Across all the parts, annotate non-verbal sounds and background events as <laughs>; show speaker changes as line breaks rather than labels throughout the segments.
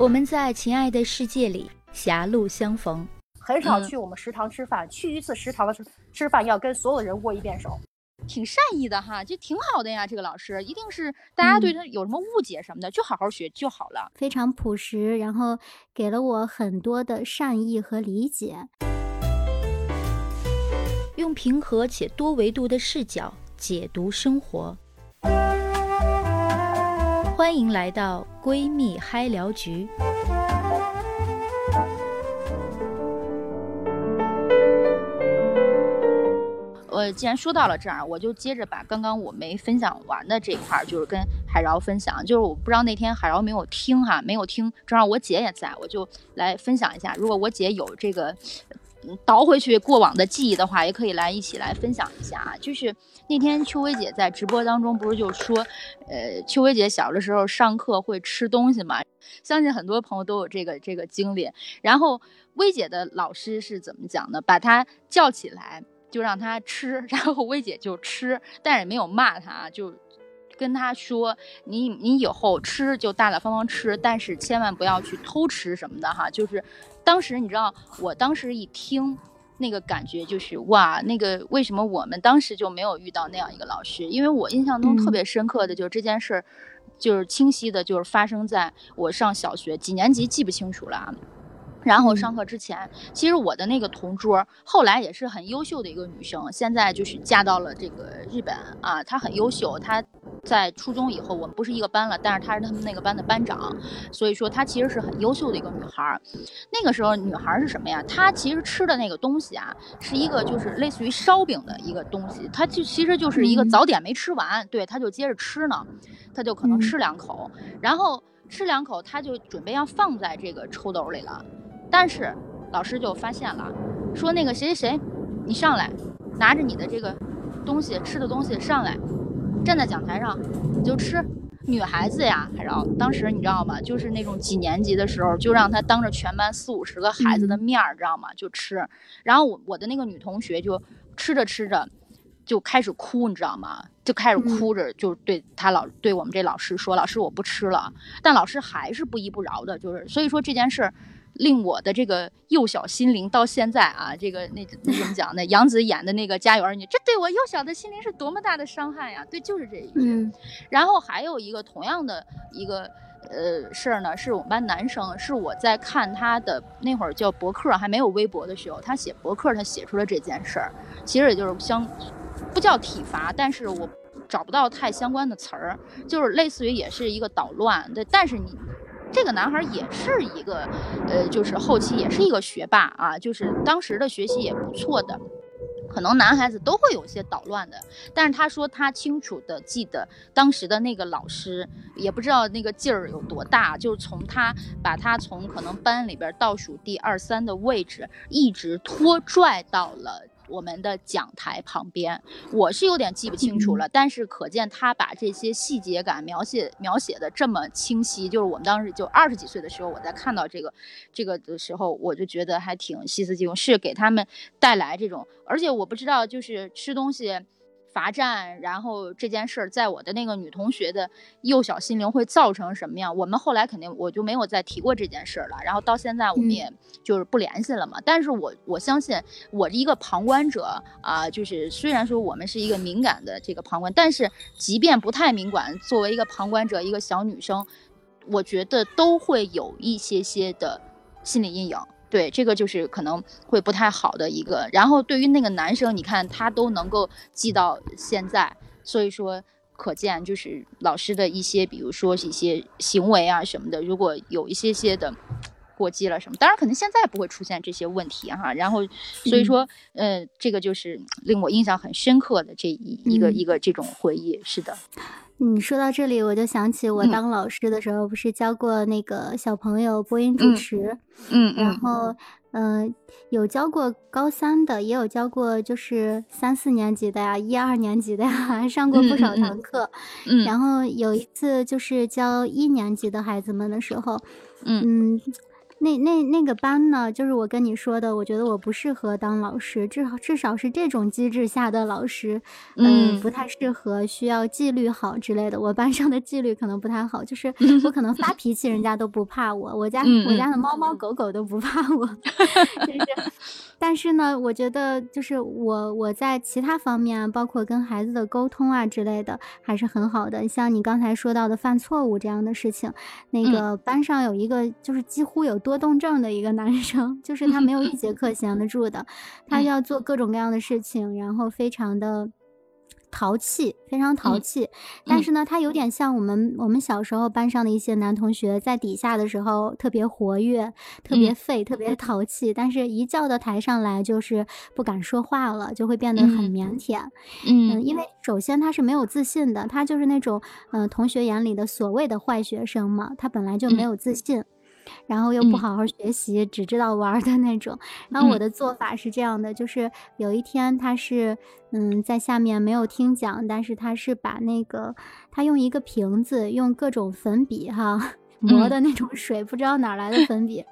我们在亲爱的世界里狭路相逢，
很少去我们食堂吃饭，去一次食堂的时吃饭要跟所有人握一遍手。
挺善意的哈，就挺好的呀。这个老师一定是大家对他有什么误解什么的，就好好学就好了。
非常朴实，然后给了我很多的善意和理解。
用平和且多维度的视角解读生活。欢迎来到闺蜜嗨聊局。
我既然说到了这儿，我就接着把刚刚我没分享完的这一块，就是跟海饶分享。就是我不知道那天海饶没有听哈，没有听，正好我姐也在，我就来分享一下。如果我姐有这个倒回去过往的记忆的话，也可以来一起来分享一下啊。就是那天秋薇姐在直播当中不是就说，呃，秋薇姐小的时候上课会吃东西嘛？相信很多朋友都有这个这个经历。然后薇姐的老师是怎么讲的？把她叫起来。就让她吃，<laughs> 然后薇姐就吃，但是也没有骂她，就跟他说：“你你以后吃就大大方方吃，但是千万不要去偷吃什么的哈。”就是当时你知道，我当时一听那个感觉就是哇，那个为什么我们当时就没有遇到那样一个老师？因为我印象中特别深刻的就是这件事儿，就是清晰的，就是发生在我上小学几年级记不清楚了啊。然后上课之前，其实我的那个同桌后来也是很优秀的一个女生，现在就是嫁到了这个日本啊。她很优秀，她在初中以后我们不是一个班了，但是她是他们那个班的班长，所以说她其实是很优秀的一个女孩。那个时候女孩是什么呀？她其实吃的那个东西啊，是一个就是类似于烧饼的一个东西，她就其实就是一个早点没吃完，对，她就接着吃呢，她就可能吃两口，然后吃两口，他就准备要放在这个抽兜里了。但是老师就发现了，说那个谁谁谁，你上来，拿着你的这个东西吃的东西上来，站在讲台上，你就吃。女孩子呀，还让当时你知道吗？就是那种几年级的时候，就让她当着全班四五十个孩子的面儿，知道吗？就吃。然后我我的那个女同学就吃着吃着就开始哭，你知道吗？就开始哭着就对他老对我们这老师说：“老师，我不吃了。”但老师还是不依不饶的，就是所以说这件事儿。令我的这个幼小心灵到现在啊，这个那那怎么讲呢？杨紫演的那个《家有儿女》，这对我幼小的心灵是多么大的伤害呀！对，就是这一句。然后还有一个同样的一个呃事儿呢，是我们班男生，是我在看他的那会儿叫博客，还没有微博的时候，他写博客，他写出了这件事儿。其实也就是相不叫体罚，但是我找不到太相关的词儿，就是类似于也是一个捣乱。对，但是你。这个男孩也是一个，呃，就是后期也是一个学霸啊，就是当时的学习也不错的，可能男孩子都会有些捣乱的，但是他说他清楚的记得当时的那个老师，也不知道那个劲儿有多大，就是从他把他从可能班里边倒数第二三的位置，一直拖拽到了。我们的讲台旁边，我是有点记不清楚了，但是可见他把这些细节感描写描写的这么清晰，就是我们当时就二十几岁的时候，我在看到这个这个的时候，我就觉得还挺细思极恐，是给他们带来这种，而且我不知道就是吃东西。罚站，然后这件事儿在我的那个女同学的幼小心灵会造成什么样？我们后来肯定我就没有再提过这件事儿了。然后到现在我们也就是不联系了嘛。但是我我相信我一个旁观者啊，就是虽然说我们是一个敏感的这个旁观，但是即便不太敏感，作为一个旁观者，一个小女生，我觉得都会有一些些的心理阴影。对，这个就是可能会不太好的一个。然后对于那个男生，你看他都能够记到现在，所以说可见就是老师的一些，比如说一些行为啊什么的，如果有一些些的过激了什么，当然可能现在不会出现这些问题哈。然后所以说，呃，这个就是令我印象很深刻的这一一个一个这种回忆。是的。
你说到这里，我就想起我当老师的时候，不是教过那个小朋友播音主持，
嗯，
然后，嗯，有教过高三的，也有教过就是三四年级的呀，一二年级的呀，<laughs> 上过不少堂课，
嗯，
然后有一次就是教一年级的孩子们的时候，
嗯，
那那那个班呢，就是我跟你说的，我觉得我不适合当老师，至少至少是这种机制下的老师，嗯，不太适合，需要纪律好之类的。我班上的纪律可能不太好，就是 <laughs> 我可能发脾气，人家都不怕我，我家我家的猫猫狗狗都不怕我，<laughs> 就是。但是呢，我觉得就是我我在其他方面，包括跟孩子的沟通啊之类的，还是很好的。像你刚才说到的犯错误这样的事情，那个班上有一个就是几乎有多动症的一个男生，就是他没有一节课闲得住的，<laughs> 他要做各种各样的事情，然后非常的。淘气，非常淘气，但是呢，他有点像我们我们小时候班上的一些男同学，在底下的时候特别活跃，特别废，特别淘气，但是一叫到台上来就是不敢说话了，就会变得很腼腆。嗯，因为首先他是没有自信的，他就是那种嗯同学眼里的所谓的坏学生嘛，他本来就没有自信。然后又不好好学习，只知道玩的那种。然后我的做法是这样的，就是有一天他是嗯在下面没有听讲，但是他是把那个他用一个瓶子，用各种粉笔哈磨的那种水，不知道哪来的粉笔，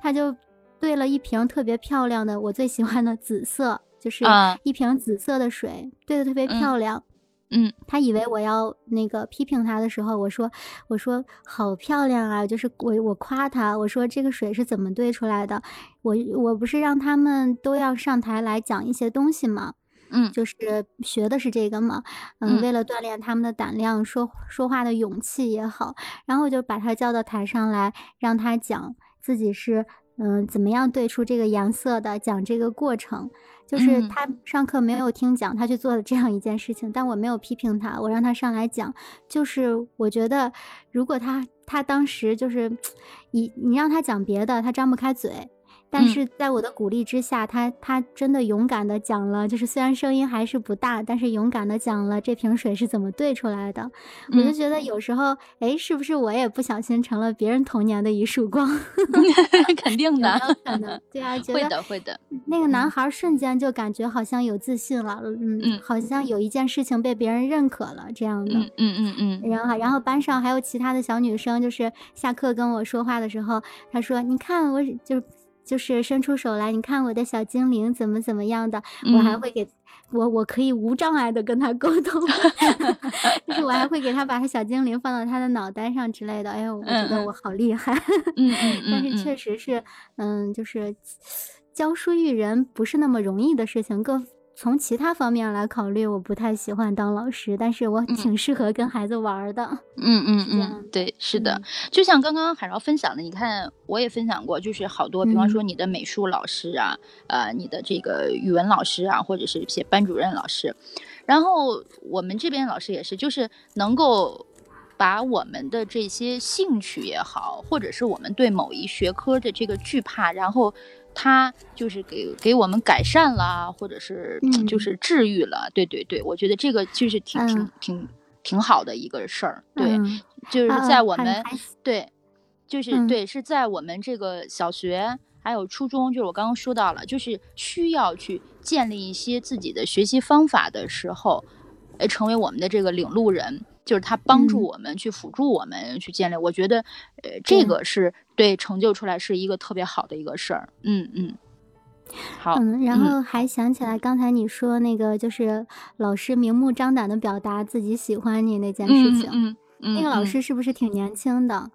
他就兑了一瓶特别漂亮的我最喜欢的紫色，就是一瓶紫色的水，兑的特别漂亮。
嗯，
他以为我要那个批评他的时候，我说我说好漂亮啊，就是我我夸他，我说这个水是怎么兑出来的？我我不是让他们都要上台来讲一些东西吗？
嗯，
就是学的是这个嘛，嗯，为了锻炼他们的胆量，说说话的勇气也好，然后我就把他叫到台上来，让他讲自己是嗯怎么样对出这个颜色的，讲这个过程。就是他上课没有听讲，他去做了这样一件事情，但我没有批评他，我让他上来讲。就是我觉得，如果他他当时就是，<tsk> 你你让他讲别的，他张不开嘴。但是在我的鼓励之下，他他真的勇敢的讲了，就是虽然声音还是不大，但是勇敢的讲了这瓶水是怎么兑出来的。我就觉得有时候，哎，是不是我也不小心成了别人童年的一束光？<laughs> <laughs>
肯定的，
可能对啊，<laughs>
会的会的。
那个男孩瞬间就感觉好像有自信了，嗯，好像有一件事情被别人认可了这样的，
嗯嗯嗯。
然后然后班上还有其他的小女生，就是下课跟我说话的时候，她说：“你看我就。”就是伸出手来，你看我的小精灵怎么怎么样的，我还会给我，我可以无障碍的跟他沟通，<laughs> 就是我还会给他把他小精灵放到他的脑袋上之类的。哎呦，我觉得我好厉害。
嗯嗯
但是确实是，嗯，就是教书育人不是那么容易的事情，各。从其他方面来考虑，我不太喜欢当老师，但是我挺适合跟孩子玩的。
嗯嗯嗯，对，是的，就像刚刚海饶分享的，你看我也分享过，就是好多，比方说你的美术老师啊，呃，你的这个语文老师啊，或者是一些班主任老师，然后我们这边老师也是，就是能够把我们的这些兴趣也好，或者是我们对某一学科的这个惧怕，然后。他就是给给我们改善了，或者是就是治愈了，对对对，我觉得这个就是挺挺挺挺好的一个事儿，对，就是在我们对，就是对，是在我们这个小学还有初中，就是我刚刚说到了，就是需要去建立一些自己的学习方法的时候，呃，成为我们的这个领路人。就是他帮助我们去辅助我们去建立，我觉得，呃，这个是对成就出来是一个特别好的一个事儿。嗯嗯，好。
嗯，然后还想起来刚才你说那个，就是老师明目张胆的表达自己喜欢你那件事情。
嗯嗯，
那个老师是不是挺年轻的？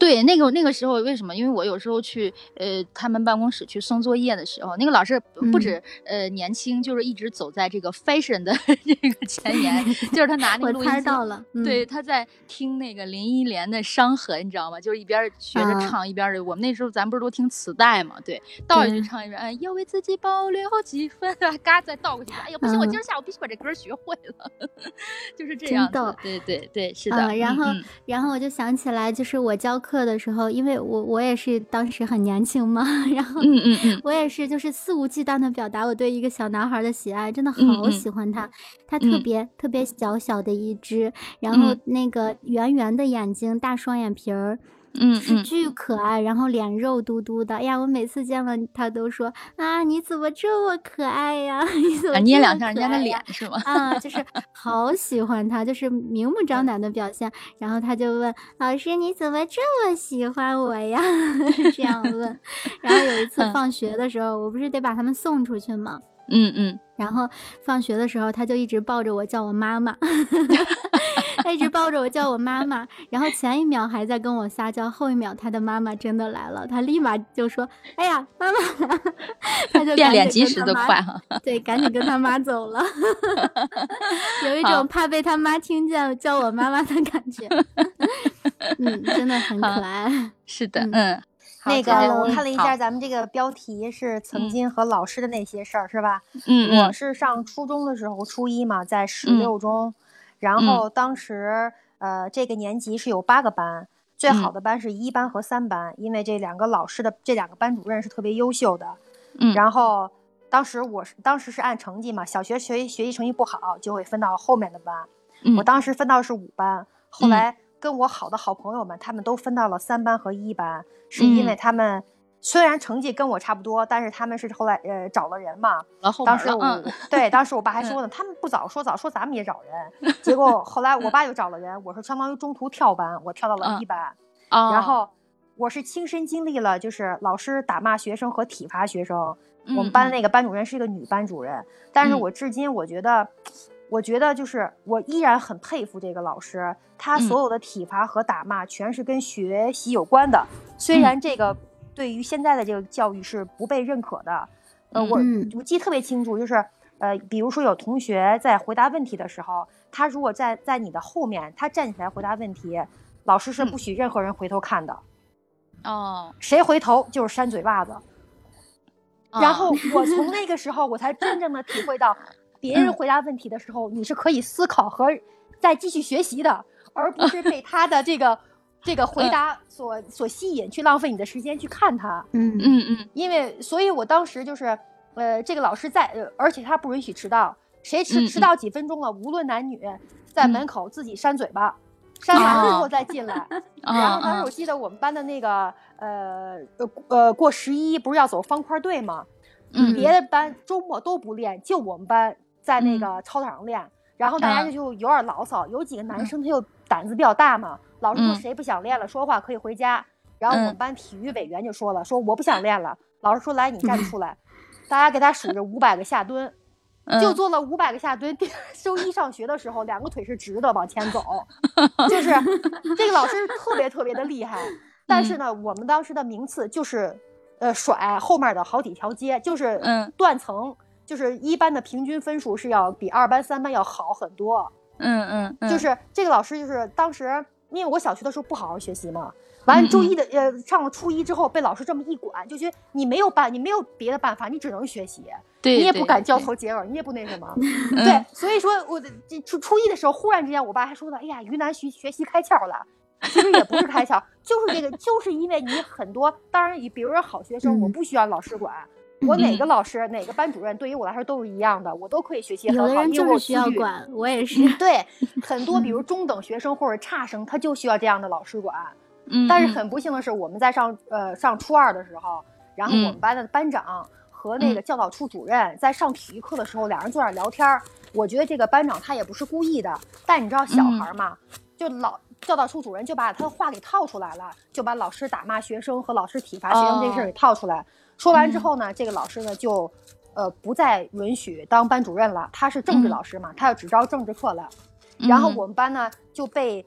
对，那个那个时候为什么？因为我有时候去呃他们办公室去送作业的时候，那个老师不止呃年轻，就是一直走在这个 fashion 的 <laughs> 这个前沿，就是他拿那个录音
到了，
对，他在听那个林忆莲的《伤痕》，你知道吗？就是一边学着唱，一边的。我们那时候咱不是都听磁带嘛？对，倒着去唱一遍，哎，要为自己保留几分，<laughs> 嘎再倒过去，哎呀，不行，我今儿下午必须把这歌学会了，<laughs> 就是这样。对对对，是的。
然后然后我就想起来，就是我教课。课的时候，因为我我也是当时很年轻嘛，<laughs> 然后
嗯嗯嗯，
我也是就是肆无忌惮的表达我对一个小男孩的喜爱，真的好喜欢他，他特别特别小小的一只，然后那个圆圆的眼睛，大双眼皮儿，
嗯
是巨可爱，然后脸肉嘟嘟的。哎呀，我每次见了他都说啊，你怎么这么可爱呀？<laughs> 你怎么
捏两下人家的脸是吗？
啊，就是 <laughs> 好喜欢他，就是明目张胆的表现。然后他就问老师：“你怎么这么喜欢我呀？” <laughs> 这样问。然后有一次
嗯
放学的时候，我不是得把他们送出去吗？
嗯嗯，
然后放学的时候，他就一直抱着我叫我妈妈，他一直抱着我叫我妈妈。然后前一秒还在跟我撒娇，后一秒他的妈妈真的来了，他立马就说：“哎呀，妈妈来了！” <laughs> 他就
变
赶
脸及时
紧跟他妈
的快哈。
对，赶紧跟他妈走了，<laughs> 有一种怕被他妈听见叫我妈妈的感觉。<laughs> 嗯，真的很可爱。
是的，
嗯
那个我看了一下咱们这个标题是曾
嗯
经和老师的那些事儿，是吧？
嗯嗯
我是上初中的时候，初一嘛，在十
嗯
六中，然
嗯。
后当时呃这个年级是有八个班，最好
嗯。
的班是一班和三班，因为这两个老师的这两个班主任是特别优秀的。
嗯。
然后当时我是当时是按成绩嘛，小学学习学习成绩不好就会分到后面的班，
嗯。
我当时分到是五班，后
嗯。
来跟我好的好朋友们，他们都分到了三班和一班，是因为
嗯
他们虽然成绩跟我差不多，但是他们是后来呃找了人嘛，
然后
当时我、
嗯
对，当时我爸还 <laughs>
嗯。
说呢，他们不早说，早说咱们也找人。结果 <laughs> 后来我爸又找了人，我是相当于中途跳班，我跳到了
嗯
一班，
哦，
然后我是亲身经历了，就是老师打骂学生和体罚学生。我们班那个班主任是一个女班主任，但是
嗯。
我至今我觉得，我觉得就是我依然很佩服这个老师，他
嗯。
所有的体罚和打骂全是跟学习有关的，虽
嗯。
然这个对于现在的这个教育是不被认可的。呃，我
嗯。
我记得特别清楚，就是呃，比如说有同学在回答问题的时候，他如果在在你的后面，他站起来回答问题，老师是
嗯。
不许任何人回头看的，
哦，
谁回头就是扇嘴巴子。然
哦
后。我从那个时候，我才真正的体会到，别人
嗯。
回答问题的时候，你是可以思考和再继续学习的，而不是被他的这个这个回
嗯
答所所吸引，去浪费你的时间去看他。
嗯
嗯嗯
因为，所以我当时就是，呃，这个老师在，呃，而且他不允许迟到，谁迟迟到几分钟了，无论男女，在
嗯
门口自己扇嘴巴，扇完之后
哦
再进来。
啊
然后当时
啊
我记得我们班的那个，呃呃呃，过十一不是要走方块队吗？
嗯
别的班周末都不练，就我们班在那
嗯
个操场上练。然后大家
啊
就就有点牢骚，有几个男
嗯
生他又胆子比较大嘛，老师说
嗯
谁不想练了，说话可以回家。然后我们
嗯
班体育委员就说了，说我不想练了。老师说来，你站出 <laughs> 来。大家给他数着五百个下蹲，<laughs> 就
嗯
做了五百个下蹲。第周一上学的时候，两个腿是直的往前走，<laughs> 就是这个老师特别特别的厉害。但
嗯
是呢，我们当时的名次就是，呃，甩后面的好几条街，就是
嗯
断层，就是一班的平均分数是要比二班、三班要好很多。
嗯嗯嗯，
就是这个老师，就是当时因为我小学的时候不好好学习嘛，完了周一的呃上了初一之后被老师这么一管，就觉得你没有办，你没有别的办法，你只能学习，
对
你也不敢交头接耳，你也不那什么。<laughs>
嗯
对，所以说我的这初初一的时候，忽然之间我爸还说呢，哎呀，于南学学习开窍了。其实也不是开窍，<laughs> 就是这个，就是因为你很多，当然你，比如说好学生，我
嗯
不需要老师管，我哪
嗯
个老师、哪个班主任，对于我来说都是一样的，我都可以学习很好，
有的人就是需要管，我也是。
对，很多比如中等学生或者差生，他就需要这样的老师管。
嗯，
但是
嗯
很不幸的是，我们在上呃上初二的时候，然后我们
嗯
班的班长和那个
嗯
教导处主任在上体育课的时候，两人坐那儿聊天儿。我觉得这个班长他也不是故意的，但你知道小
嗯
孩儿嘛，就老教导处主任就把他的话给套出来了，就把老师打骂学生和老师体罚学生这事儿给套出来。说完之
嗯
后呢，这个老师呢就呃不再允许当班主任了，他是政治
嗯
老师嘛，他要只招政治课了。然后
嗯
我们班呢就被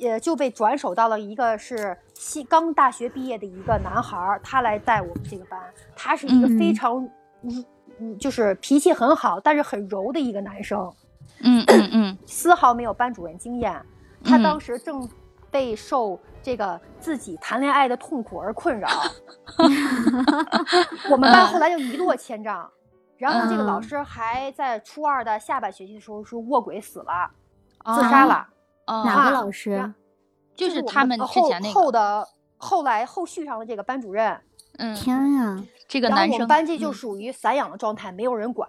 呃就被转手到了一个是新刚大学毕业的一个男孩儿，他来带我们这个班。他是一个非
嗯
常嗯嗯就是脾气很好，但是很柔的一个男生，
嗯嗯嗯
丝毫没有班主任经验。他
嗯
当时正被受这个自己谈恋爱的痛苦而困扰，<laughs> 我们班后来就一落千丈。然后这个老
嗯
师还在初二的下半学期的时候是卧轨死了，自
哦
杀了。
哦
哪个
啊
老师？
就是他们之
后
前那个，
后的后来后续上的这个班主任，
嗯，
天呀！
这个
然后我们，班级就
嗯
属于散养的状态，没有人管。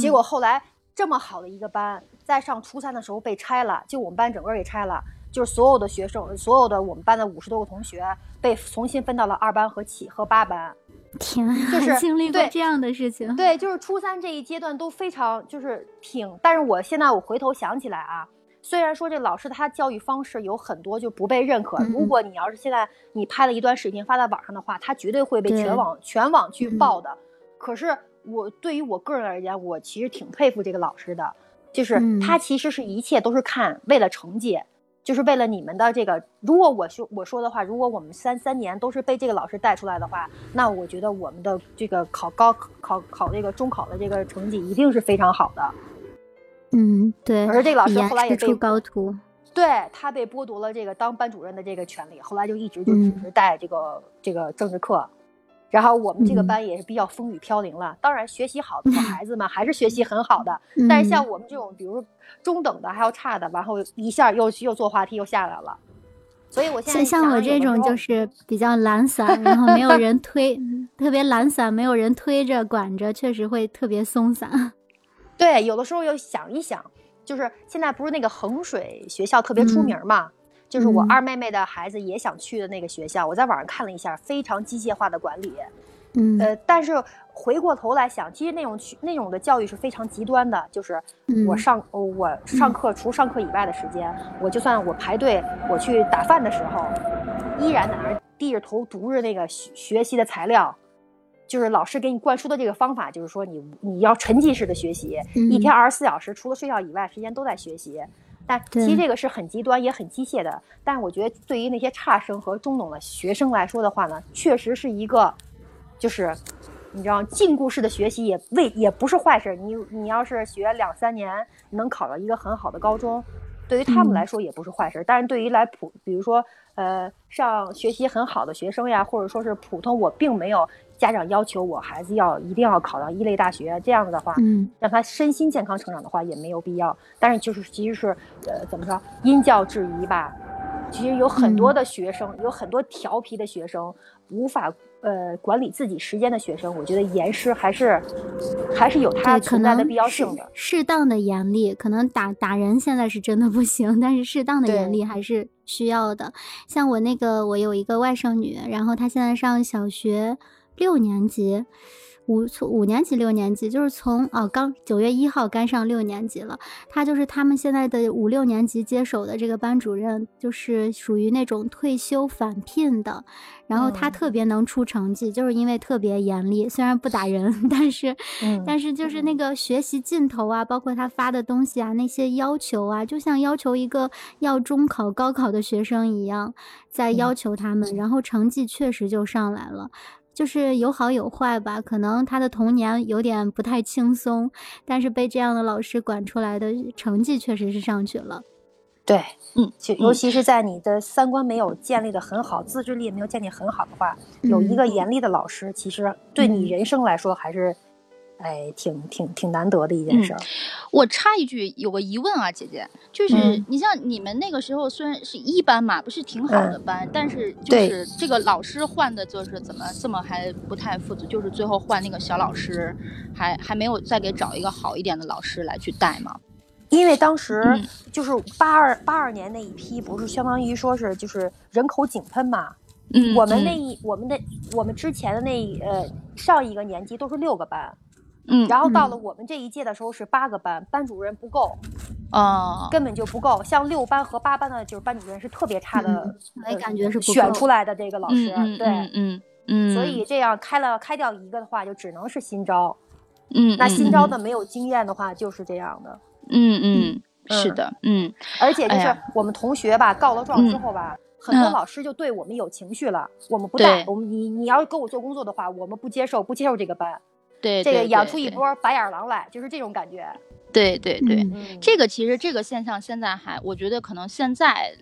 结
嗯
果后来这么好的一个班，在上初三的时候被拆了，就我们班整个给拆了。就是所有的学生，所有的我们班的五十多个同学被重新分到了二班和七和八班。
天啊，
就是
经历过这样的事情，
对，就是初三这一阶段都非常就是挺，但是我现在我回头想起来啊，虽然说这老师他教育方式有很多就不被认可，
嗯
如果你要是现在你拍了一段视频发在网上的话，他绝对会被全网全网去
嗯
爆的。可是我对于我个人而言，我其实挺佩服这个老师的，就是
嗯
他其实是一切都是看为了成绩。就是为了你们的这个，如果我说我说的话，如果我们三三年都是被这个老师带出来的话，那我觉得我们的这个考高考考这个中考的这个成绩一定是非常好的。
嗯，对，
而这个老师后来也被
高徒，
对他被剥夺了这个当班主任的这个权利，后来就一直就
嗯
只是带这个、这个政治课。然后我们这个
嗯
班也是比较风雨飘零了。当然，学习好的孩子们还是学习很好的，但是
嗯
像我们这种，比如说中等的还有差的，然后一下又又坐滑梯又下来了。所以我现在
像像我这种就是比较懒散，然后没有 <laughs> 人推，特别懒散，没有人推着管着，确实会特别松散。
对，有的时候要想一想，就是现在不是那个衡水学校特别出
嗯
名嘛，就是我
嗯
二妹妹的孩子也想去的那个学校，我在网上看了一下，非常机械化的管理。
嗯
呃，但是回过头来想，其实那种去那种的教育是非常极端的，就是我
嗯
上、呃我上课除上课以外的时间，我就算我排队我去打饭的时候，依然在那儿低着头读着那个学学习的材料。就是老师给你灌输的这个方法，就是说你你要沉浸式的学习，一
嗯
天二十四小时，除了睡觉以外，时间都在学习。但其实这个是很极端也很机械的。但是我觉得对于那些差生和中等的学生来说的话呢，确实是一个，就是你知道禁锢式的学习也未也不是坏事。你你要是学两三年，能考到一个很好的高中，对于他们
嗯
来说也不是坏事。但是对于来普，比如说呃上学习很好的学生呀，或者说是普通，我并没有家长要求我孩子要一定要考到一类大学，这样子的话，
嗯
让他身心健康成长的话也没有必要。但是就是其实是呃怎么说因教制宜吧，其实有很多的学生，有很多调皮的学生，无法呃管理自己时间的学生，我觉得严师还是还是有它存在的必要性的。
适当的严厉，可能打打人现在是真的不行，但是适当的严厉还是需要的。像我那个，我有一个外甥女，然后她现在上小学六年级，五从五年级六年级，就是从哦刚九月一号该上六年级了。他就是他们现在的五六年级接手的这个班主任，就是属于那种退休返聘的，然后她
嗯
特别能出成绩，就是因为特别严厉，虽然不打人，但是 <laughs>
嗯
但是就是那个学习劲头啊，包括他发的东西啊，那些要求啊，就像要求一个要中考、高考的学生一样，在要求他们，然后成绩确实就上来了。就是有好有坏吧，可能他的童年有点不太轻松，但是被这样的老师管出来的成绩确实是上去了。
对，
嗯，
就尤其是在你的三观没有建立的很好，自制力没有建立很好的话，有一
嗯
个严厉的老师，其实对你
嗯
人生来说还是，哎，挺挺挺难得的一件事儿。
我插一句，有个疑问啊，姐姐，就是
嗯
你像你们那个时候虽然是一班嘛，不是挺好的班，但是就是这个老师换的，就是怎么这么还不太负责，就是最后换那个小老师，还还没有再给找一个好一点的老师来去带吗？
因为当时
嗯
就是八二八二年那一批，不是相当于说是就是人口井喷嘛。
嗯，
我们
嗯
那一我们的我们之前的那一呃上一个年级都是六个班，
嗯
然后到了
嗯
我们这一届的时候是八个班，班主任不够，
哦，
根本就不够。像六班和八班的，就是班主任是特别差的
嗯，
呃
感觉是
选出来的这个老师，对。
嗯嗯嗯，
所以这样开了开掉一个的话，就只能是新招。
嗯，
那
嗯
新招的没有经验的话，就是这样的。
嗯嗯
嗯
是的，嗯
而且就是我们同学吧，告了状之
嗯
后吧，很多
嗯
老师就对我们有情绪了。我们不带，
对
我们你你要是给我做工作的话，我们不接受，不接受这个班。
对，
这个
对对对
养出一波白眼狼来，就是这种感觉。
对对对，这个其实这个现象现在还，我觉得可能现在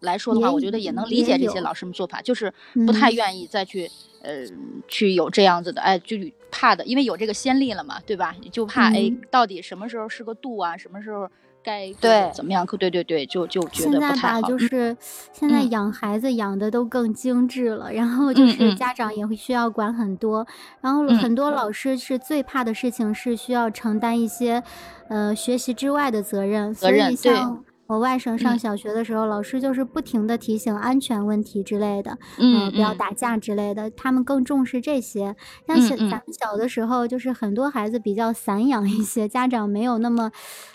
来说的话，我觉得也能理解这些老师们做法，就是不太
嗯
愿意再去、呃去有这样子的，哎，就怕的，因为有这个先例了嘛，对吧？就怕、哎
嗯，
到底什么时候是个度啊？什么时候该
对
怎么样？对对对，就就觉
现在吧，
得不太好。
就是现在
嗯
养孩子养的都更精致了，然后就
嗯
是
嗯
家长也会需要管很多，然后
嗯
很多老师是最怕的事情是需要承担一些，呃，学习之外的责任，所以
责任对
像我外甥上小学的时候，老师就是不停的提醒安全问题之类的，
嗯，
不要打架之类的，他们更重视这些。像是咱们小的时候，就是很多孩子比较散养一些，家长没有那么，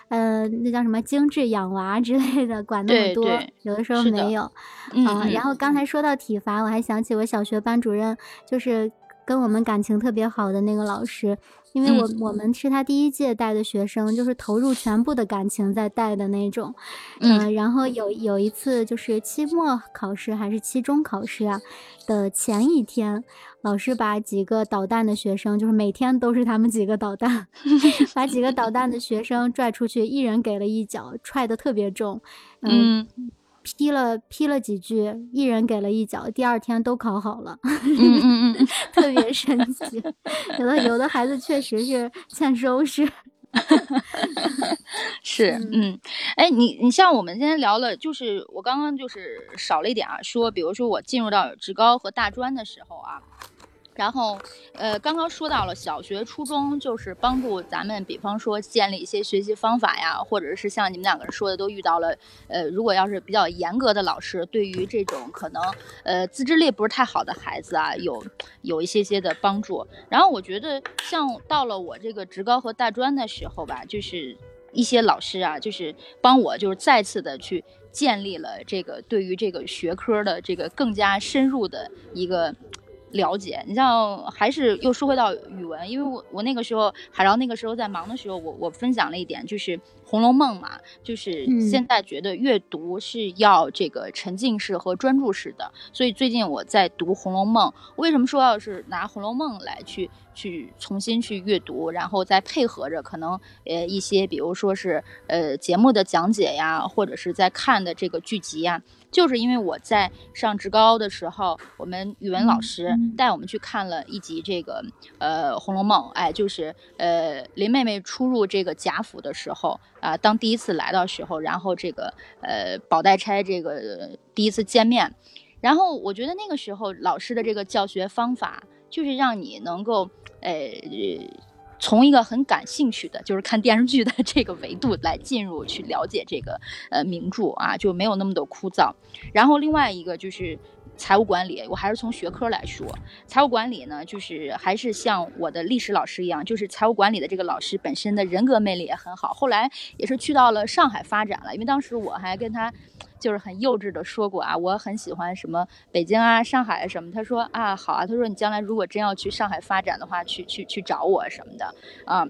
呃，那叫什么精致养娃之类的，管那么多，有的时候没有。
嗯，
然后刚才说到体罚，我还想起我小学班主任，就是跟我们感情特别好的那个老师。因为我。我们是他第一届带的学生，就是投入全部的感情在带的那种，嗯，然后有有一次就是期末考试还是期中考试啊的前一天，老师把几个捣蛋的学生，就是每天都是他们几个捣蛋，<laughs> 把几个捣蛋的学生拽出去，一人给了一脚，踹的特别重，嗯。批了批了几句，一人给了一脚，第二天都考好了，<laughs>
嗯嗯嗯，
特别神奇。有的有的孩子确实是欠收拾，<laughs>
是嗯，哎，你你像我们今天聊了，就是我刚刚就是少了一点啊，说比如说我进入到职高和大专的时候啊。然后，呃，刚刚说到了小学、初中，就是帮助咱们，比方说建立一些学习方法呀，或者是像你们两个人说的，都遇到了，呃，如果要是比较严格的老师，对于这种可能，呃，自制力不是太好的孩子啊，有有一些些的帮助。然后我觉得，像到了我这个职高和大专的时候吧，就是一些老师啊，就是帮我，就是再次的去建立了这个对于这个学科的这个更加深入的一个。了解，你像还是又说回到语文，因为我我那个时候海饶那个时候在忙的时候，我我分享了一点，就是《红楼梦》嘛，就是现在觉得阅读是要这个沉浸式和专注式的，所以最近我在读《红楼梦》，为什么说要是拿《红楼梦》来去去重新去阅读，然后再配合着可能呃一些比如说是呃节目的讲解呀，或者是在看的这个剧集呀。就是因为我在上职高的时候，我们语文老师带我们去看了一集这个呃《红楼梦》，哎，就是呃林妹妹初入这个贾府的时候啊，当第一次来到时候，然后这个呃宝黛钗这个第一次见面，然后我觉得那个时候老师的这个教学方法就是让你能够呃。从一个很感兴趣的，就是看电视剧的这个维度来进入去了解这个呃名著啊，就没有那么的枯燥。然后另外一个就是财务管理，我还是从学科来说，财务管理呢，就是还是像我的历史老师一样，就是财务管理的这个老师本身的人格魅力也很好。后来也是去到了上海发展了，因为当时我还跟他。就是很幼稚的说过啊，我很喜欢什么北京啊、上海啊什么。他说啊，好啊，他说你将来如果真要去上海发展的话，去去去找我什么的啊。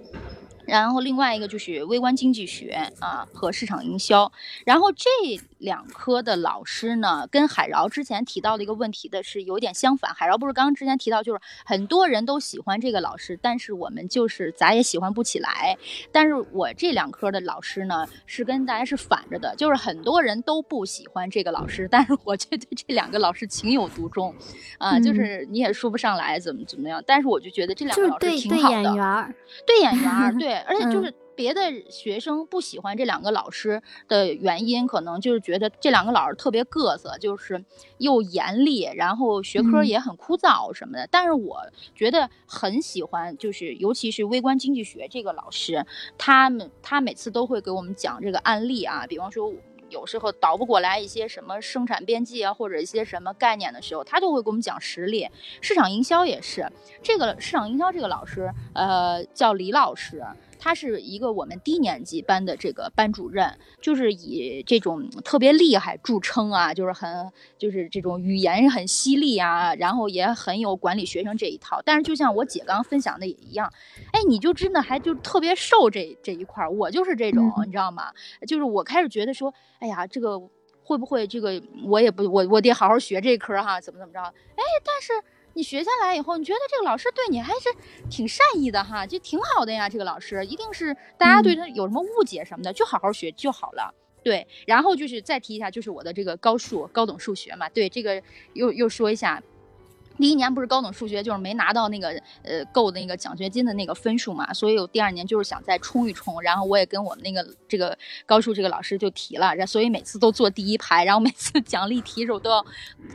然后另外一个就是微观经济学啊和市场营销，然后这两科的老师呢，跟海饶之前提到的一个问题的是有点相反。海饶不是刚刚之前提到，就是很多人都喜欢这个老师，但是我们就是咋也喜欢不起来。但是我这两科的老师呢，是跟大家是反着的，就是很多人都不喜欢这个老师，但是我却对这两个老师情有独钟，啊，就是你也说不上来怎么怎么样，但是我就觉得这两个老师挺好的，对
演员，
对演员，对。而且就是别的学生不喜欢这两个老师的原因，可能就是觉得这两个老师特别各色，就是又严厉，然后学科也很枯燥什么的。但是我觉得很喜欢，就是尤其是微观经济学这个老师，他们他每次都会给我们讲这个案例啊，比方说有时候倒不过来一些什么生产边际啊，或者一些什么概念的时候，他就会给我们讲实例。市场营销也是，这个市场营销这个老师，呃，叫李老师。他是一个我们低年级班的这个班主任，就是以这种特别厉害著称啊，就是很就是这种语言很犀利啊，然后也很有管理学生这一套。但是就像我姐刚刚分享的也一样，哎，你就真的还就特别受这这一块儿，我就是这种，你知道吗？就是我开始觉得说，哎呀，这个会不会这个我也不我我得好好学这科哈，怎么怎么着？哎，但是。你学下来以后，你觉得这个老师对你还是挺善意的哈，就挺好的呀。这个老师一定是大家对他有什么误解什么的，就好好学就好了。对，然后就是再提一下，就是我的这个高数高等数学嘛。对，这个又又说一下，第一年不是高等数学，就是没拿到那个呃够的那个奖学金的那个分数嘛，所以我第二年就是想再冲一冲。然后我也跟我们那个这个高数这个老师就提了，然所以每次都坐第一排，然后每次 <laughs> 奖励题的时候都要，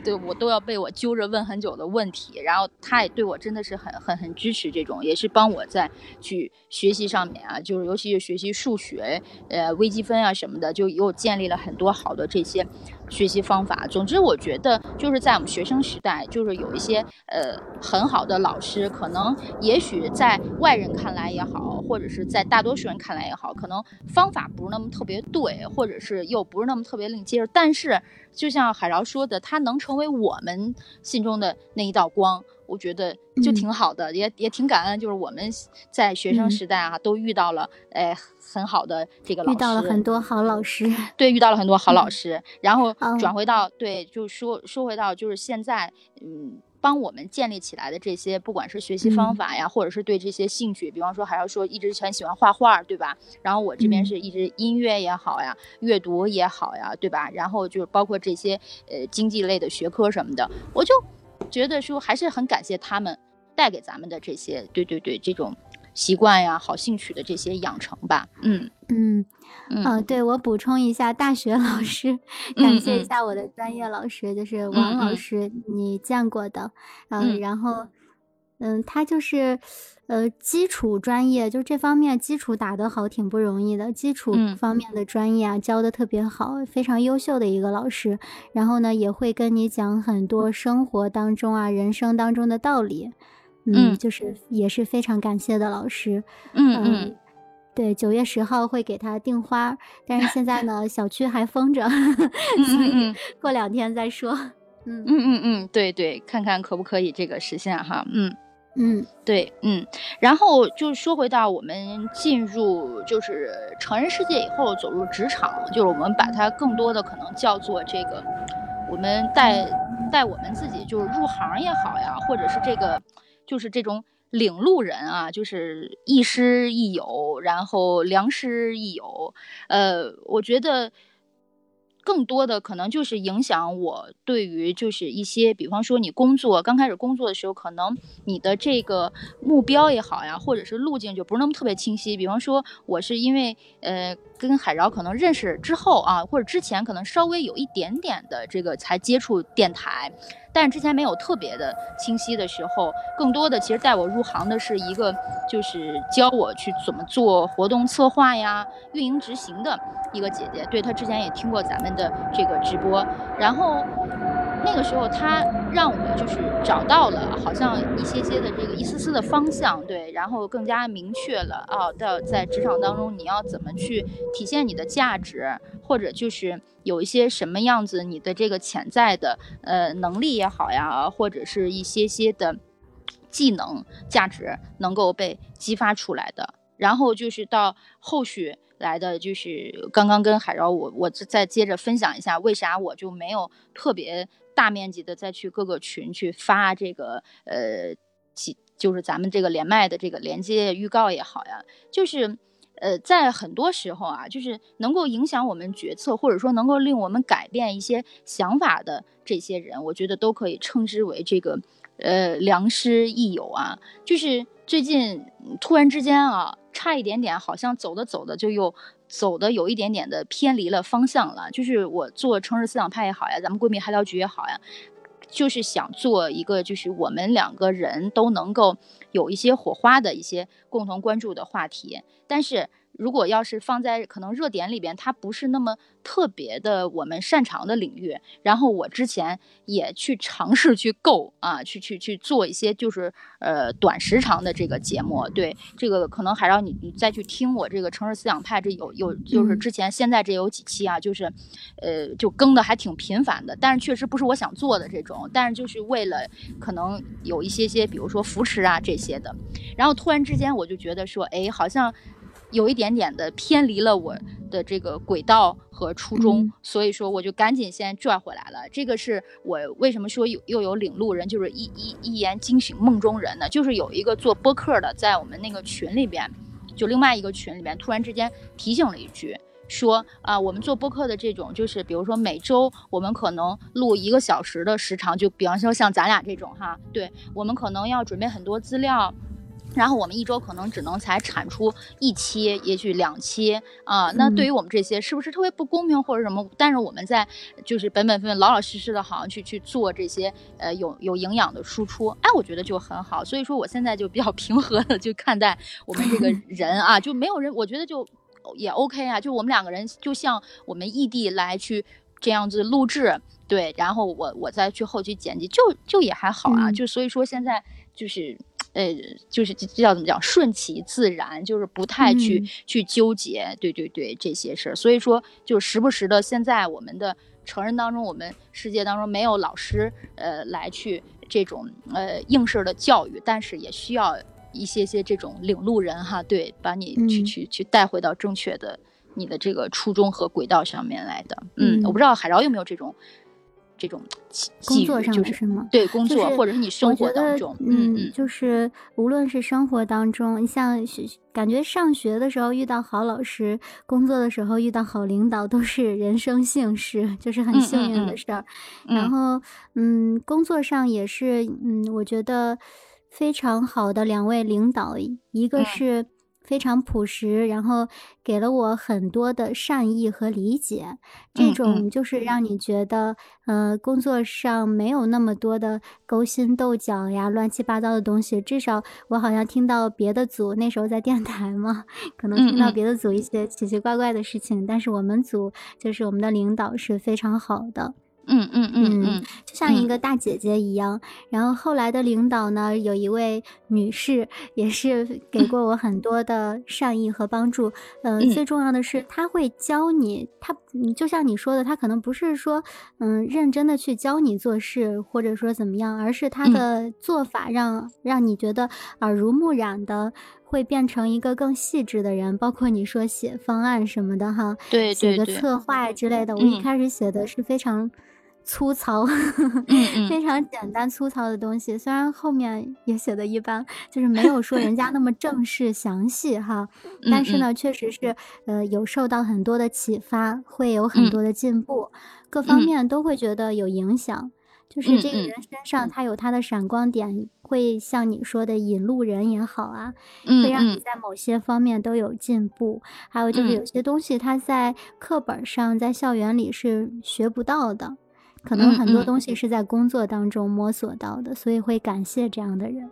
对我都要被我揪着问很久的问题。然后他也对我真的是很很很支持，这种也是帮我在去学习上面啊，就是尤其是学习数学，呃微积分啊什么的，就又建立了很多好的这些。学习方法，总之我觉得就是在我们学生时代，就是有一些呃很好的老师，可能也许在外人看来也好，或者是在大多数人看来也好，可能方法不是那么特别对，或者是又不是那么特别令接受。但是就像海饶说的，他能成为我们心中的那一道光。我觉得就挺好的，也也挺感恩，就是我们在学生时代啊，都遇到了哎很好的这个老
师，遇到了很多好老师，
对，遇到了很多好老师，然后转回到对，就说说回到就是现在，嗯，帮我们建立起来的这些，不管是学习方法呀，或者是对这些兴趣，比方说还要说一直很喜欢画画，对吧？然后我这边是一直音乐也好呀，阅读也好呀，对吧？然后就包括这些呃经济类的学科什么的，我就。觉得说还是很感谢他们带给咱们的这些，对对对，这种习惯呀、好兴趣的这些养成吧。
嗯嗯嗯，对我补充一下，大学老师，<laughs> 感谢一下我的专业老师，就是王老师，你见过的，嗯，然后。嗯，他就是，呃，基础专业，就这方面基础打得好，挺不容易的。基础方面的专业啊，教的特别好，非常优秀的一个老师。然后呢，也会跟你讲很多生活当中啊、人生当中的道理。嗯，就是也是非常感谢的老师。
嗯嗯，
对，九月十号会给他订花，但是现在呢，<laughs> 小区还封着，<laughs> 所以过两天再说。
嗯嗯嗯嗯，对对，看看可不可以这个实现哈。嗯。
嗯，
对，嗯，然后就说回到我们进入就是成人世界以后，走入职场，就是我们把它更多的可能叫做这个，我们带带我们自己就是入行也好呀，或者是这个就是这种领路人啊，就是亦师亦友，然后良师益友，呃，我觉得。更多的可能就是影响我对于就是一些，比方说你工作刚开始工作的时候，可能你的这个目标也好呀，或者是路径就不是那么特别清晰。比方说，我是因为呃跟海饶可能认识之后啊，或者之前可能稍微有一点点的这个才接触电台。但是之前没有特别的清晰的时候，更多的其实带我入行的是一个，就是教我去怎么做活动策划呀、运营执行的一个姐姐。对她之前也听过咱们的这个直播，然后那个时候他让我就是找到了好像一些些的这个一丝丝的方向，对，然后更加明确了啊，到在职场当中你要怎么去体现你的价值，或者就是。有一些什么样子，你的这个潜在的呃能力也好呀，或者是一些些的技能价值能够被激发出来的，然后就是到后续来的，就是刚刚跟海饶我我再接着分享一下，为啥我就没有特别大面积的再去各个群去发这个呃，就是咱们这个连麦的这个连接预告也好呀，就是。呃，在很多时候啊，就是能够影响我们决策，或者说能够令我们改变一些想法的这些人，我觉得都可以称之为这个呃良师益友啊。就是最近突然之间啊，差一点点，好像走的走的就又走的有一点点的偏离了方向了。就是我做城市思想派也好呀，咱们闺蜜海聊局也好呀，就是想做一个，就是我们两个人都能够有一些火花的一些共同关注的话题。但是如果要是放在可能热点里边，它不是那么特别的我们擅长的领域。然后我之前也去尝试去够啊，去去去做一些就是呃短时长的这个节目。对这个可能还让你你再去听我这个城市思想派，这有有就是之前现在这有几期啊，就是呃就更的还挺频繁的。但是确实不是我想做的这种，但是就是为了可能有一些些比如说扶持啊这些的。然后突然之间我就觉得说，哎，好像。有一点点的偏离了我的这个轨道和初衷，所以说我就赶紧先拽回来了。这个是我为什么说有又有领路人，就是一一一言惊醒梦中人呢？就是有一个做播客的在我们那个群里边，就另外一个群里边，突然之间提醒了一句，说啊，我们做播客的这种，就是比如说每周我们可能录一个小时的时长，就比方说像咱俩这种哈，对我们可能要准备很多资料。然后我们一周可能只能才产出一期，也许两期啊。那对于我们这些，是不是特别不公平或者什么？但是我们在就是本本分分、老老实实的，好像去去做这些呃有有营养的输出，哎，我觉得就很好。所以说我现在就比较 <laughs> 平和的就看待我们这个 <laughs> 人啊，就没有人，我觉得就也 OK 啊。就我们两个人，就像我们异地来去这样子录制，对，然后我我再去后期剪辑，就就也还好啊。就所以说现在就是。呃，就是这叫怎么讲，顺其自然，就是不太去去纠结，对对对，这些事儿。所以说，就时不时的，现在我们的成人当中，我们世界当中没有老师，呃，来去这种呃应试的教育，但是也需要一些些这种领路人哈，对，把你去去去带回到正确的你的这个初衷和轨道上面来的。嗯，我不知道海饶有没有这种。这种
工作上
是
吗？
对，工作或者是你生活当
中，嗯嗯，就是无论是生活当中，你像感觉上学的时候遇到好老师，工作的时候遇到好领导，都是人生幸事，<laughs> 就是很幸运的事儿。然后，嗯，工作上也是，嗯，我觉得非常好的两位领导，一个是。非常朴实，然后给了我很多的善意和理解，这种就是让你觉得，呃，工作上没有那么多的勾心斗角呀、乱七八糟的东西。至少我好像听到别的组那时候在电台嘛，可能听到别的组一些奇奇怪怪的事情，但是我们组就是我们的领导是非常好的。
嗯嗯嗯嗯，
就像一个大姐姐一样。然后后来的领导呢，有一位女士，也是给过我很多的善意和帮助。嗯，最重要的是，她会教你。她，就像你说的，她可能不是说，嗯，认真的去教你做事，或者说怎么样，而是她的做法让让你觉得耳濡目染的，会变成一个更细致的人。包括你说写方案什么的哈，
对，
写个策划之类的。我一开始写的是非常。粗糙，<laughs> 非常简单粗糙的东西，虽然后面也写的一般，就是没有说人家那么正式详细哈，但是呢，确实是呃有受到很多的启发，会有很多的进步，各方面都会觉得有影响。就是这个人。身上他有他的闪光点，会像你说的引路人也好啊，会让你在某些方面都有进步。还有就是有些东西他在课本上，在校园里是学不到的。可能很多东西是在工作当中摸索到的，所以会感谢这样的人。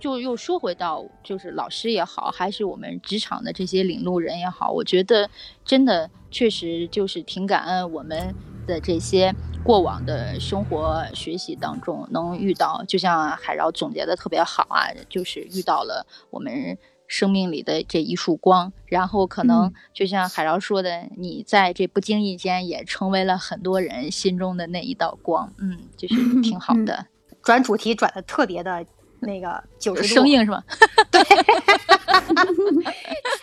就又说回到，就是老师也好，还是我们职场的这些领路人也好，我觉得真的确实就是挺感恩我们的这些过往的生活学习当中能遇到，就像海饶总结的特别好啊，就是遇到了我们。生命里的这一束光，然后可能就像海饶说的，你在这不经意间也成为了很多人心中的那一道光，嗯，就是挺好的。
转主题转的特别的。那个九十度
生硬是吗？<laughs>
对，<laughs>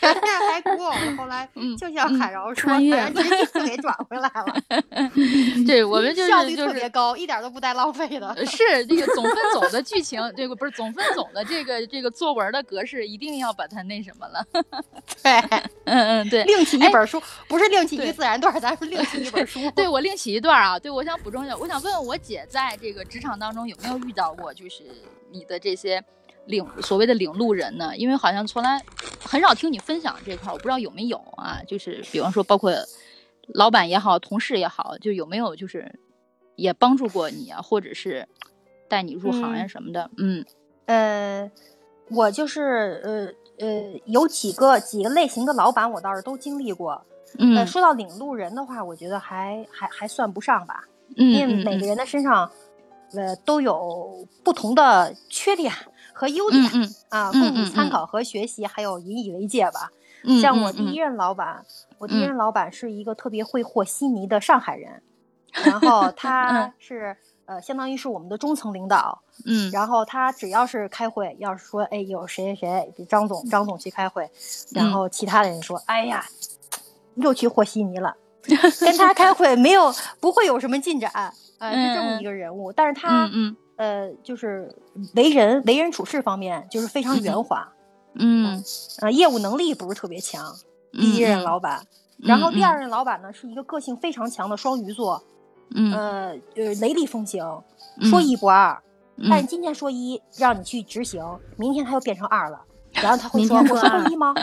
<laughs> 前面还过，后来就像海饶说，
穿越
直接就给转回来了。<laughs>
对，我们 <laughs> 就是
效率特别高，一点都不带浪费的。
是这个总分总的剧情，这个不是总分总的这个这个作文的格式，一定要把它那什么了。
对，
嗯嗯，对，
另起一本书，不是另起一个自然段，咱是另起一本书。
对我另起一段啊，对我想补充一下，我想问问我姐，在这个职场当中有没有遇到过，就是。你的这些领所谓的领路人呢？因为好像从来很少听你分享这块，我不知道有没有啊？就是比方说，包括老板也好，同事也好，就有没有就是也帮助过你啊，或者是带你入行呀什么的？
嗯，呃，我就是呃呃，有几个几个类型的老板，我倒是都经历过。
嗯，
说到领路人的话，我觉得还还还算不上吧，
因
为每个人的身上。呃，都有不同的缺点和优点啊，供你参考和学习，还有引以为戒吧。像我第一任老板，我第一任老板是一个特别会和稀泥的上海人，然后 <laughs> 他是呃，相当于是我们的中层领导。
嗯，
然后他只要是开会，要是说哎有谁谁谁，张总张总去开会，然后其他的人说哎呀，又去和稀泥了，<laughs> 跟他开会没有不会有什么进展。呃，是这么一个人物，但是他，呃，就是为人为人处事方面就是非常圆滑，
嗯，
呃，业务能力不是特别强。第一任老板，然后第二任老板呢是一个个性非常强的双鱼座，
嗯
呃呃雷厉风行，说一不二。但是今天说一，让你去执行，明天他又变成二了，然后他会说：“我说过一吗？”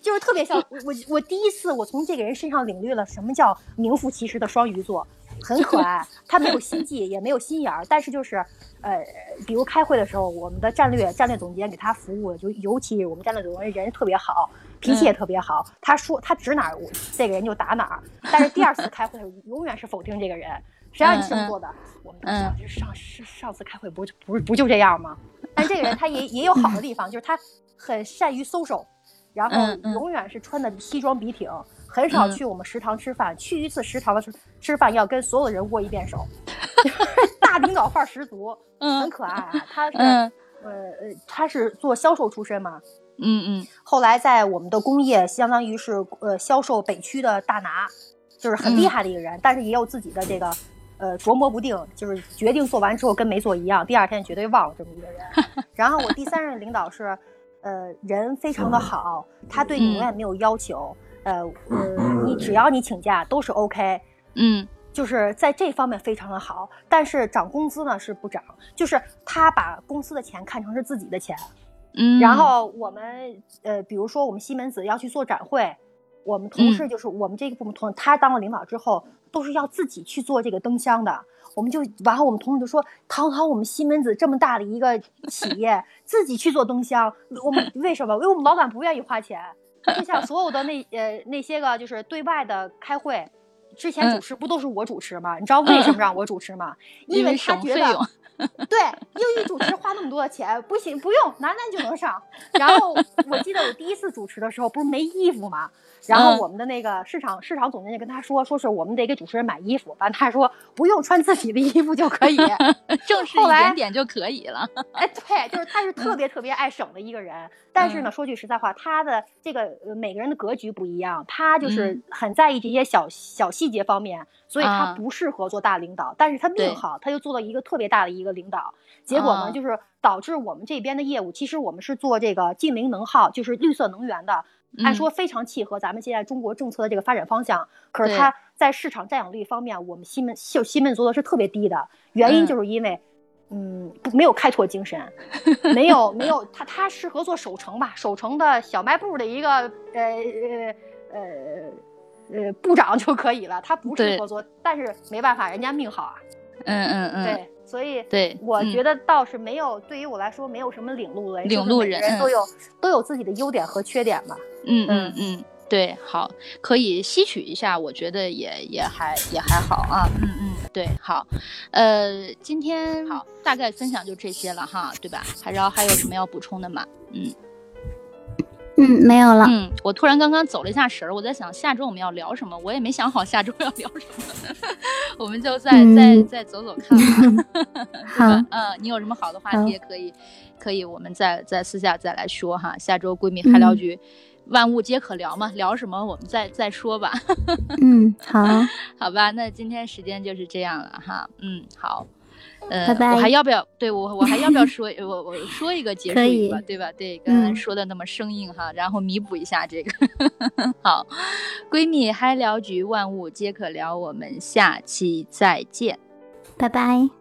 就是特别像我我第一次我从这个人身上领略了什么叫名副其实的双鱼座，很可爱，他没有心计，也没有心眼儿，但是就是呃，比如开会的时候，我们的战略战略总监给他服务，就尤其我们战略总监人特别好，脾气也特别好，他说他指哪儿，这个人就打哪儿。但是第二次开会永远是否定这个人。谁让你这么做的？我们上上上上次开会不不是不就这样吗？但这个人他也也有好的地方，就是他很善于搜手，然后永远是穿的西装笔挺，很少去我们食堂吃饭。去一次食堂的时吃饭要跟所有的人握一遍手，<laughs> 大领导范儿十足，很可爱啊。他是呃呃他是做销售出身嘛，
嗯嗯，
后来在我们的工业相当于是呃销售北区的大拿，就是很厉害的一个人，但是也有自己的这个。呃，琢磨不定，就是决定做完之后跟没做一样，第二天绝对忘了这么一个人。<laughs> 然后我第三任领导是，呃，人非常的好，他对你永远没有要求，呃嗯，你只要你请假都是 OK，
嗯，
就是在这方面非常的好。但是涨工资呢是不涨，就是他把公司的钱看成是自己的钱，
嗯。
然后我们呃，比如说我们西门子要去做展会，我们同事就是我们这个部门同他当了领导之后。都是要自己去做这个灯箱的，我们就然后我们同事就说：“堂堂我们西门子这么大的一个企业，<laughs> 自己去做灯箱，我们为什么？因为我们老板不愿意花钱。就像所有的那呃那些个就是对外的开会，之前主持不都是我主持吗？你知道为什么让我主持吗？因为他觉得，对英语主持花那么多的钱不行，不用楠楠就能上。然后我记得我第一次主持的时候，不是没衣服吗？”然后我们的那个市场市场总监就跟他说，说是我们得给主持人买衣服，完他说不用穿自己的衣服就可以，<laughs>
正式一点点就可以了。
哎，对，就是他是特别特别爱省的一个人。但是呢，说句实在话，他的这个每个人的格局不一样，他就是很在意这些小小细节方面，所以他不适合做大领导。但是他命好，他就做了一个特别大的一个领导。结果呢，就是导致我们这边的业务，其实我们是做这个近零能耗，就是绿色能源的。按说非常契合咱们现在中国政策的这个发展方向，可是它在市场占有率方面，我们西门就西门做的是特别低的。原因就是因为，嗯，没有开拓精神，没有没有，<laughs> 它它适合做守城吧，守城的小卖部的一个呃呃呃呃部长就可以了，他不是合作。但是没办法，人家命好啊。
嗯嗯嗯。
对。所以，
对，
我觉得倒是没有，对于我来说，没有什么领路人，
领路人
都有都有自己的优点和缺点嘛。
嗯嗯嗯，对，好，可以吸取一下，我觉得也也还也还好啊。嗯嗯，对，好，呃，今天好，大概分享就这些了哈，对吧？还然后还有什么要补充的吗？嗯。
嗯，没有了。
嗯，我突然刚刚走了一下神儿，我在想下周我们要聊什么，我也没想好下周要聊什么，<laughs> 我们就再再再走走看吧。<laughs>
好，<laughs>
嗯，你有什么好的话题也可以，可以我们再再私下再来说哈。下周闺蜜嗨聊局，万物皆可聊嘛，聊什么我们再再说吧。
嗯，好，
好吧，那今天时间就是这样了哈。嗯，好。呃，
拜拜。
我还要不要对我我还要不要说 <laughs> 我我说一个结束语吧，对吧？对，刚才说的那么生硬哈，然后弥补一下这个。<laughs> 好，闺蜜嗨聊局，万物皆可聊，我们下期再见，
拜拜。